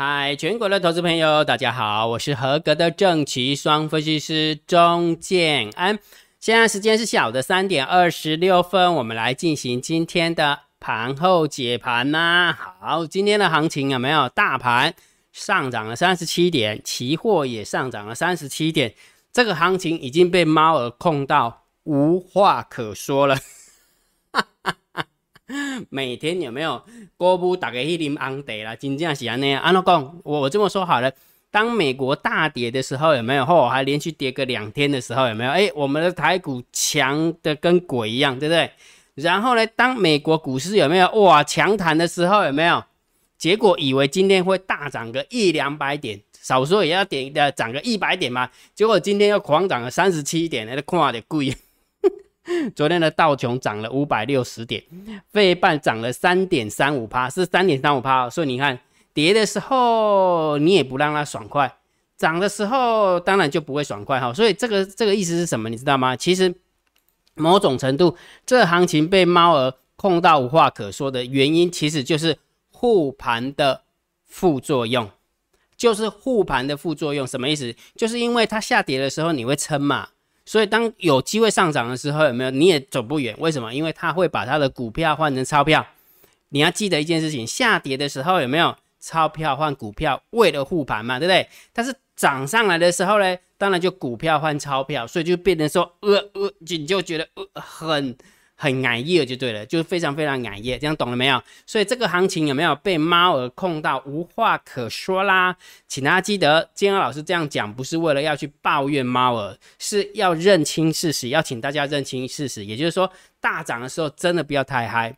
嗨，全国的投资朋友，大家好，我是合格的正奇双分析师钟建安。现在时间是下午的三点二十六分，我们来进行今天的盘后解盘呐。好，今天的行情有没有？大盘上涨了三十七点，期货也上涨了三十七点，这个行情已经被猫儿控到无话可说了。每天有没有歌舞大家去啉红茶啦？真正是安尼啊！安怎讲？我我这么说好了，当美国大跌的时候，有没有？后还连续跌个两天的时候，有没有？哎，我们的台股强的跟鬼一样，对不对？然后呢，当美国股市有没有哇强弹的时候，有没有？结果以为今天会大涨个一两百点，少说也要点的涨个一百点嘛。结果今天又狂涨了三十七点，那都看的贵。昨天的道琼涨了五百六十点，费半涨了三点三五趴，是三点三五趴。所以你看，跌的时候你也不让它爽快，涨的时候当然就不会爽快哈。所以这个这个意思是什么？你知道吗？其实某种程度，这行情被猫儿控到无话可说的原因，其实就是护盘的副作用，就是护盘的副作用。什么意思？就是因为它下跌的时候你会撑嘛。所以，当有机会上涨的时候，有没有你也走不远？为什么？因为它会把它的股票换成钞票。你要记得一件事情：下跌的时候有没有钞票换股票？为了护盘嘛，对不对？但是涨上来的时候呢，当然就股票换钞票，所以就变成说，呃呃，你就觉得呃很。很矮叶就对了，就是非常非常矮叶，这样懂了没有？所以这个行情有没有被猫儿控到无话可说啦？请大家记得，金安老师这样讲不是为了要去抱怨猫儿，是要认清事实，要请大家认清事实。也就是说，大涨的时候真的不要太嗨，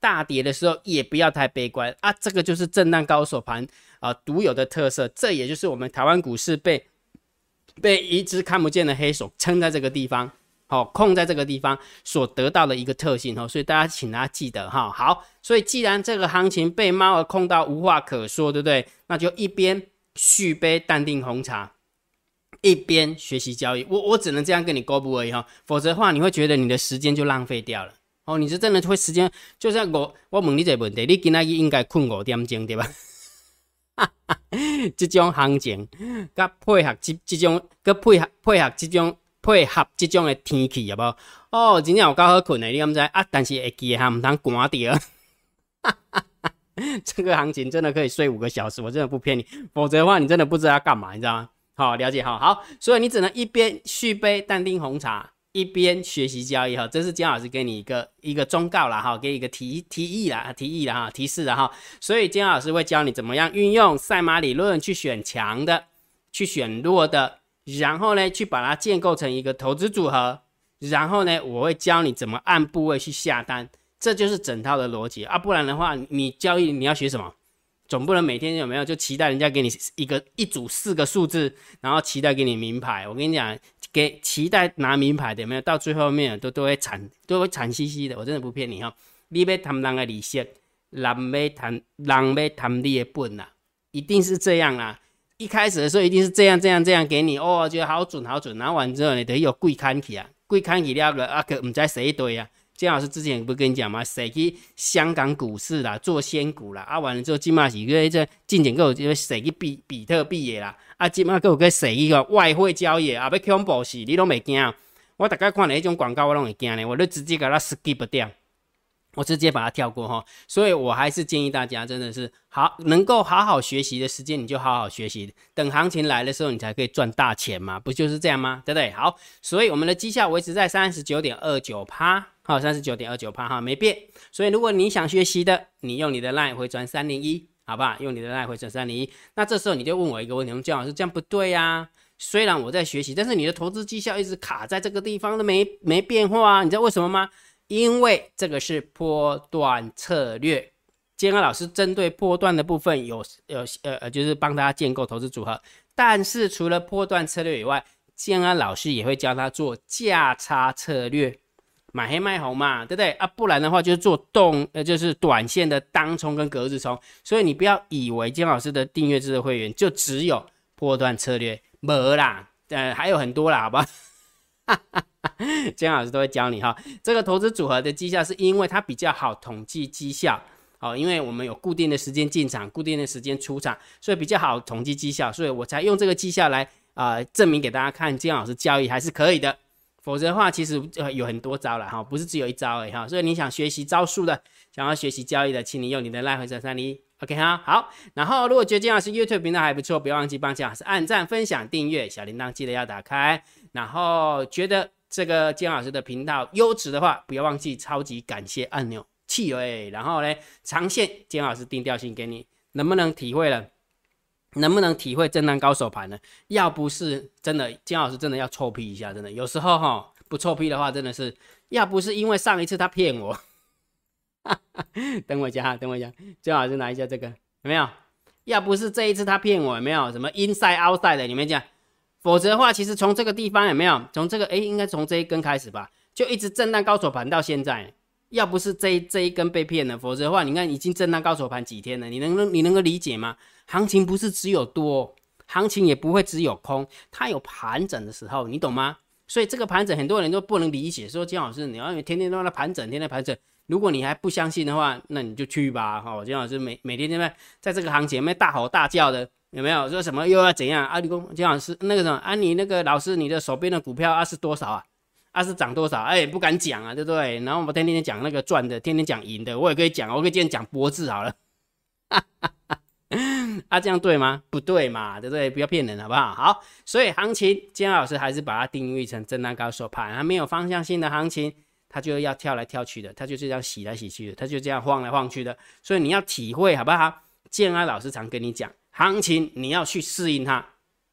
大跌的时候也不要太悲观啊！这个就是震荡高手盘啊独有的特色，这也就是我们台湾股市被被一只看不见的黑手撑在这个地方。好，控在这个地方所得到的一个特性哦，所以大家请大家记得哈。好，所以既然这个行情被猫儿控到无话可说，对不对？那就一边续杯淡定红茶，一边学习交易。我我只能这样跟你沟布而已哈，否则的话你会觉得你的时间就浪费掉了哦。你是真的会时间，就像我我问你这个问题，你今仔日应该困五点钟对吧？这种行情，甲配合这这种，佮配合配合这种。配合这种的天气，好不好？哦，真正有够好困的，你敢知啊？但是会记哈，唔通寒掉。这个行情真的可以睡五个小时，我真的不骗你。否则的话，你真的不知道要干嘛，你知道吗？好，了解，好好。所以你只能一边续杯淡定红茶，一边学习交易哈。这是姜老师给你一个一个忠告啦，哈，给你一个提提议啦，提议啦，哈，提示的哈。所以姜老师会教你怎么样运用赛马理论去选强的，去选弱的。然后呢，去把它建构成一个投资组合。然后呢，我会教你怎么按部位去下单，这就是整套的逻辑啊。不然的话，你交易你要学什么？总不能每天有没有就期待人家给你一个一组四个数字，然后期待给你名牌。我跟你讲，给期待拿名牌的有没有？到最后面都都会惨，都会惨兮兮的。我真的不骗你哈。你要贪人的利息，人要贪人要贪你的本啊，一定是这样啊。一开始的时候一定是这样这样这样给你哦，觉得好准好准，拿完之后呢，等于有贵看起啊，贵看起了个啊可唔知谁对啊？姜老师之前不跟你讲吗？谁去香港股市啦，做仙股啦，啊完了之后金马喜个这进前个就谁去比比特币的啦，啊金马个个谁个外汇交易啊，要恐怖死，你都未惊？我大概看了一种广告，我拢会惊呢，我都直接给他 skip 掉。我直接把它跳过哈，所以我还是建议大家，真的是好能够好好学习的时间，你就好好学习，等行情来的时候，你才可以赚大钱嘛，不就是这样吗？对不对？好，所以我们的绩效维持在三十九点二九趴，好，三十九点二九趴哈，没变。所以如果你想学习的，你用你的 line 回转三零一，好不好？用你的 line 回转三零一，那这时候你就问我一个问题，姜老师这样不对呀？虽然我在学习，但是你的投资绩效一直卡在这个地方都没没变化啊，你知道为什么吗？因为这个是波段策略，建安老师针对波段的部分有有呃呃，就是帮大家建构投资组合。但是除了波段策略以外，建安老师也会教他做价差策略，买黑卖红嘛，对不对啊？不然的话就是做动呃，就是短线的当冲跟隔日冲。所以你不要以为建老师的订阅制的会员就只有波段策略，没啦，呃还有很多啦，好吧？哈哈姜老师都会教你哈，这个投资组合的绩效是因为它比较好统计绩效，好，因为我们有固定的时间进场，固定的时间出场，所以比较好统计绩效，所以我才用这个绩效来啊证明给大家看，金老师交易还是可以的。否则的话，其实呃有很多招了哈，不是只有一招而已哈。所以你想学习招数的，想要学习交易的，请你用你的赖回车三零一 OK 哈。好，然后如果觉得金老师 YouTube 频道还不错，不要忘记帮金老师按赞、分享、订阅，小铃铛记得要打开。然后觉得这个金老师的频道优质的话，不要忘记超级感谢按钮。气哎，然后呢，长线金老师定调性给你，能不能体会了？能不能体会震荡高手盘呢？要不是真的，金老师真的要臭屁一下，真的有时候哈不臭屁的话，真的是要不是因为上一次他骗我，等我一下，等我一下，金老师拿一下这个有没有？要不是这一次他骗我，有没有什么 inside outside 的？你们讲，否则的话，其实从这个地方有没有？从这个哎，应该从这一根开始吧，就一直震荡高手盘到现在。要不是这这一根被骗了，否则的话，你看已经震荡高手盘几天了，你能能你能够理解吗？行情不是只有多，行情也不会只有空，它有盘整的时候，你懂吗？所以这个盘整很多人都不能理解，说金老师你要天天都在盘整，天天盘整，如果你还不相信的话，那你就去吧，哈，金老师每每天在那在这个行情里面大吼大叫的，有没有说什么又要怎样？阿里公金老师那个什么啊，你那个老师你的手边的股票啊是多少啊？啊是涨多少？哎，不敢讲啊，对不对？然后我们天天讲那个赚的，天天讲赢的，我也可以讲，我可以今天讲博智好了。啊，这样对吗？不对嘛，对不对？不要骗人，好不好？好，所以行情，金老师还是把它定义成震荡高手盘，它没有方向性的行情，它就要跳来跳去的，它就是这样洗来洗去的，它就这样晃来晃去的。所以你要体会，好不好？建安老师常跟你讲，行情你要去适应它，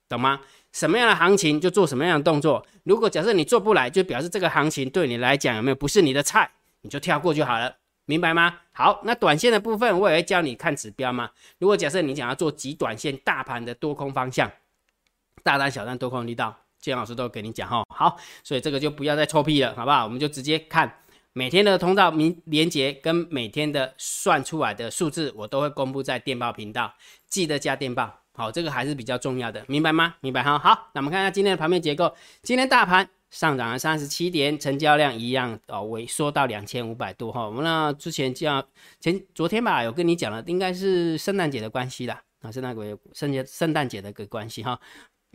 懂吗？什么样的行情就做什么样的动作。如果假设你做不来，就表示这个行情对你来讲有没有不是你的菜，你就跳过就好了，明白吗？好，那短线的部分我也会教你看指标嘛。如果假设你想要做极短线大盘的多空方向，大单小单多空力道，建老师都给你讲哈。好，所以这个就不要再臭屁了，好不好？我们就直接看每天的通道明连接跟每天的算出来的数字，我都会公布在电报频道，记得加电报。好，这个还是比较重要的，明白吗？明白哈。好，那我们看一下今天的盘面结构。今天大盘上涨了三十七点，成交量一样哦，萎缩到两千五百多哈。我们呢之前讲前昨天吧，有跟你讲了，应该是圣诞节的关系啦，啊，圣诞节圣节圣诞节的个关系哈。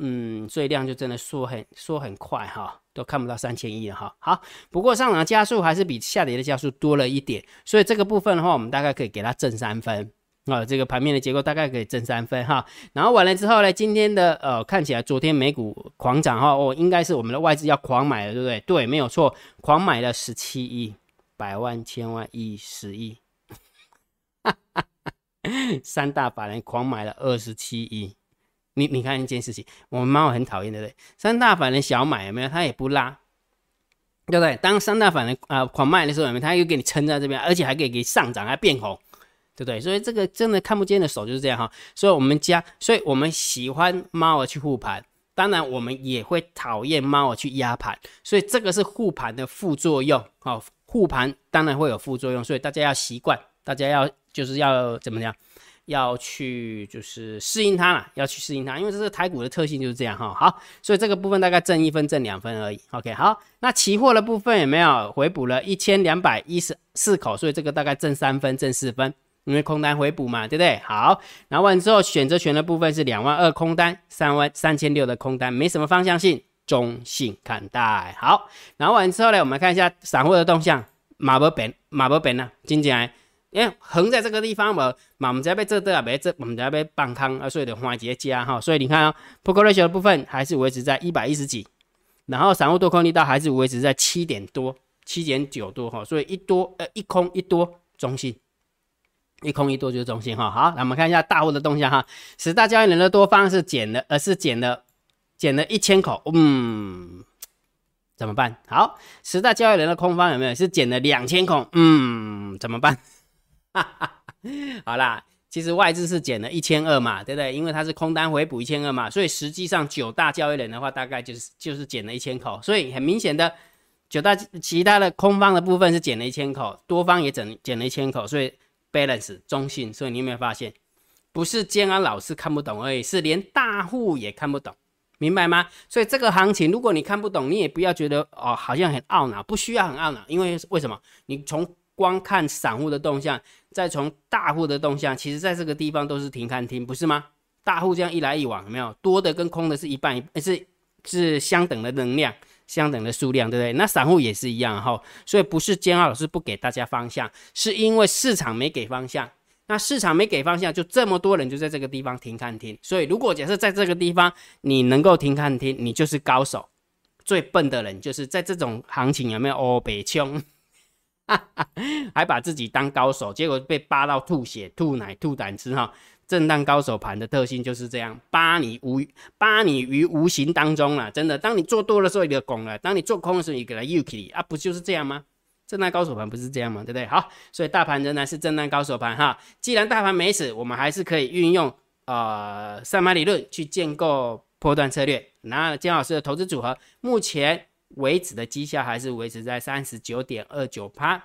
嗯，所以量就真的缩很缩很快哈，都看不到三千亿了哈。好，不过上涨加速还是比下跌的加速多了一点，所以这个部分的话，我们大概可以给它正三分。啊，这个盘面的结构大概可以挣三分哈，然后完了之后呢，今天的呃看起来昨天美股狂涨哈，哦，应该是我们的外资要狂买了，对不对？对，没有错，狂买了十七亿，百万、千万、亿、十亿，三大法人狂买了二十七亿。你你看一件事情，我们猫很讨厌，对不对？三大反人小买有没有？它也不拉，对不对？当三大反人啊狂卖的时候，有没有？它又给你撑在这边，而且还可以给上涨，还变红。对不对？所以这个真的看不见的手就是这样哈。所以我们家，所以我们喜欢猫儿去护盘，当然我们也会讨厌猫儿去压盘。所以这个是护盘的副作用啊。护盘当然会有副作用，所以大家要习惯，大家要就是要怎么样，要去就是适应它了，要去适应它，因为这是台股的特性就是这样哈。好，所以这个部分大概挣一分挣两分而已。OK，好，那期货的部分有没有回补了一千两百一十四口？所以这个大概挣三分，挣四分。因为空单回补嘛，对不对？好，然后完之后，选择权的部分是两万二空单，三万三千六的空单，没什么方向性，中性看待。好，然后完之后呢，我们看一下散户的动向，马博本，马博本呢，今天，因为横在这个地方嘛，嘛我们在被这的啊，被这我们在被半康啊，所以的换结加哈，所以你看啊，Poker Ratio 的部分还是维持在一百一十几，然后散户多空力道还是维持在七点多，七点九多哈，所以一多呃一空一多中性。一空一多就是中心哈，好，那我们看一下大户的动向哈，十大交易人的多方是减了，而是减了，减了一千口，嗯，怎么办？好，十大交易人的空方有没有是减了两千口？嗯，怎么办？好啦，其实外资是减了一千二嘛，对不对？因为它是空单回补一千二嘛，所以实际上九大交易人的话，大概就是就是减了一千口，所以很明显的九大其他的空方的部分是减了一千口，多方也整减了一千口，所以。balance 中性，所以你有没有发现，不是建安老师看不懂而已，是连大户也看不懂，明白吗？所以这个行情，如果你看不懂，你也不要觉得哦，好像很懊恼，不需要很懊恼，因为为什么？你从光看散户的动向，再从大户的动向，其实在这个地方都是停看听，不是吗？大户这样一来一往，有没有多的跟空的是一半一，是是相等的能量，相等的数量，对不对？那散户也是一样哈，所以不是监老师不给大家方向，是因为市场没给方向。那市场没给方向，就这么多人就在这个地方停看听。所以如果假设在这个地方你能够停看听，你就是高手。最笨的人就是在这种行情有没有哦北冲，还把自己当高手，结果被扒到吐血、吐奶、吐胆汁哈。震荡高手盘的特性就是这样，扒你无扒你于无形当中了。真的，当你做多的时候，你就拱了；当你做空的时候，你给它又起啊，不就是这样吗？震荡高手盘不是这样吗？对不对？好，所以大盘仍然是震荡高手盘哈。既然大盘没死，我们还是可以运用呃三马理论去建构波段策略。那姜老师的投资组合，目前为止的绩效还是维持在三十九点二九趴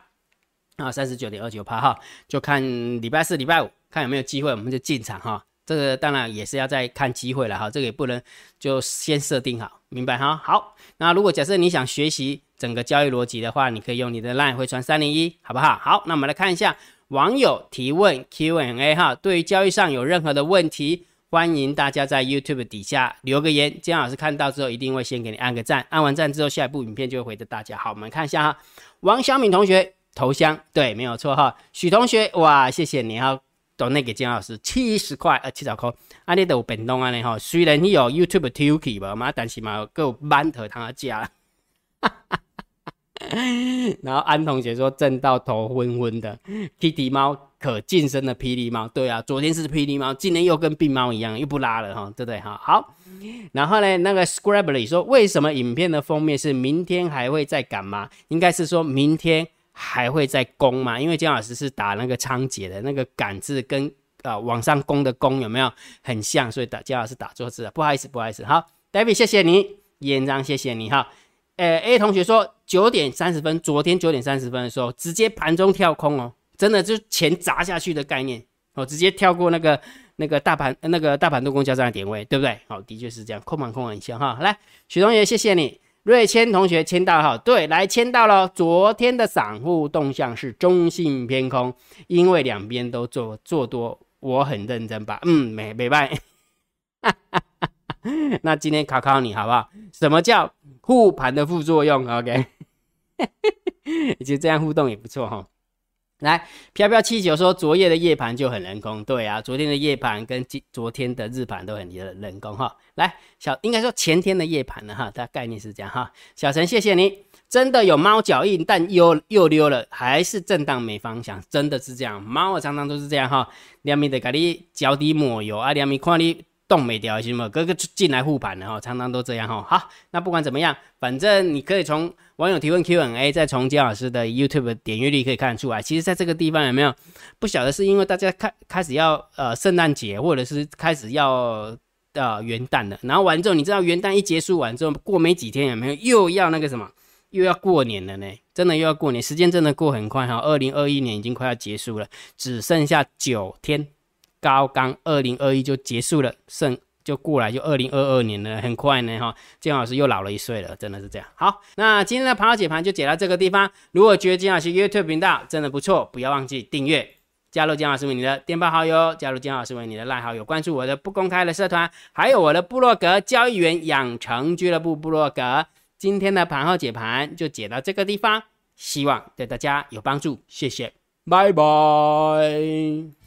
啊，三十九点二九趴哈。就看礼拜四、礼拜五，看有没有机会，我们就进场哈。这个当然也是要再看机会了哈，这个也不能就先设定好，明白哈？好，那如果假设你想学习整个交易逻辑的话，你可以用你的 LINE 回传三零一，好不好？好，那我们来看一下网友提问 Q&A 哈，对于交易上有任何的问题，欢迎大家在 YouTube 底下留个言，姜老师看到之后一定会先给你按个赞，按完赞之后，下一部影片就会回的大家。好，我们看一下哈，王小敏同学头像对，没有错哈，许同学哇，谢谢你哈。都那个姜老师七十块呃七十块，啊你都有变动啊你哈，虽然你有 YouTube t o k 吧嘛，但是嘛够馒头汤加。然后安同学说震到头昏昏的，Kitty 猫可晋升的霹雳猫，对啊，昨天是霹雳猫，今天又跟病猫一样，又不拉了哈，对不对哈？好，然后呢，那个 Scrably 说为什么影片的封面是明天还会再赶吗？应该是说明天。还会再攻吗？因为姜老师是打那个仓颉的那个“赶”字，跟啊往上攻的“攻”有没有很像？所以打姜老师打错字了，不好意思，不好意思。好，David，谢谢你，延章，谢谢你哈。呃，A 同学说九点三十分，昨天九点三十分的时候，直接盘中跳空哦，真的就钱砸下去的概念哦，直接跳过那个那个大盘那个大盘多空交战的点位，对不对？好，的确是这样，空盘空很像哈。来，许同学，谢谢你。瑞谦同学签到哈，对，来签到了。昨天的散户动向是中性偏空，因为两边都做做多，我很认真吧？嗯，没没拜。那今天考考你好不好？什么叫护盘的副作用？OK，其实这样互动也不错哈。来，飘飘气球说昨夜的夜盘就很人工，对啊，昨天的夜盘跟今昨天的日盘都很人工哈。来，小应该说前天的夜盘了哈，它概念是这样哈。小陈，谢谢你，真的有猫脚印，但又又溜了，还是震荡没方向，真的是这样。猫常常都是这样哈，两米的给你脚底抹油啊，两米看你。动没掉，行吗？哥哥进来护盘了哈，常常都这样哈。好，那不管怎么样，反正你可以从网友提问 Q&A，再从姜老师的 YouTube 点阅率可以看得出来。其实，在这个地方有没有不晓得是因为大家开开始要呃圣诞节，或者是开始要呃元旦了。然后完之后，你知道元旦一结束完之后，过没几天有没有又要那个什么，又要过年了呢？真的又要过年，时间真的过很快哈。二零二一年已经快要结束了，只剩下九天。高刚二零二一就结束了，剩就过来就二零二二年了，很快呢哈。金老师又老了一岁了，真的是这样。好，那今天的盘后解盘就解到这个地方。如果觉得金老师 YouTube 频道真的不错，不要忘记订阅，加入金老师为你的电报好友，加入金老师为你的赖好友，关注我的不公开的社团，还有我的部落格交易员养成俱乐部部落格。今天的盘后解盘就解到这个地方，希望对大家有帮助，谢谢，拜拜。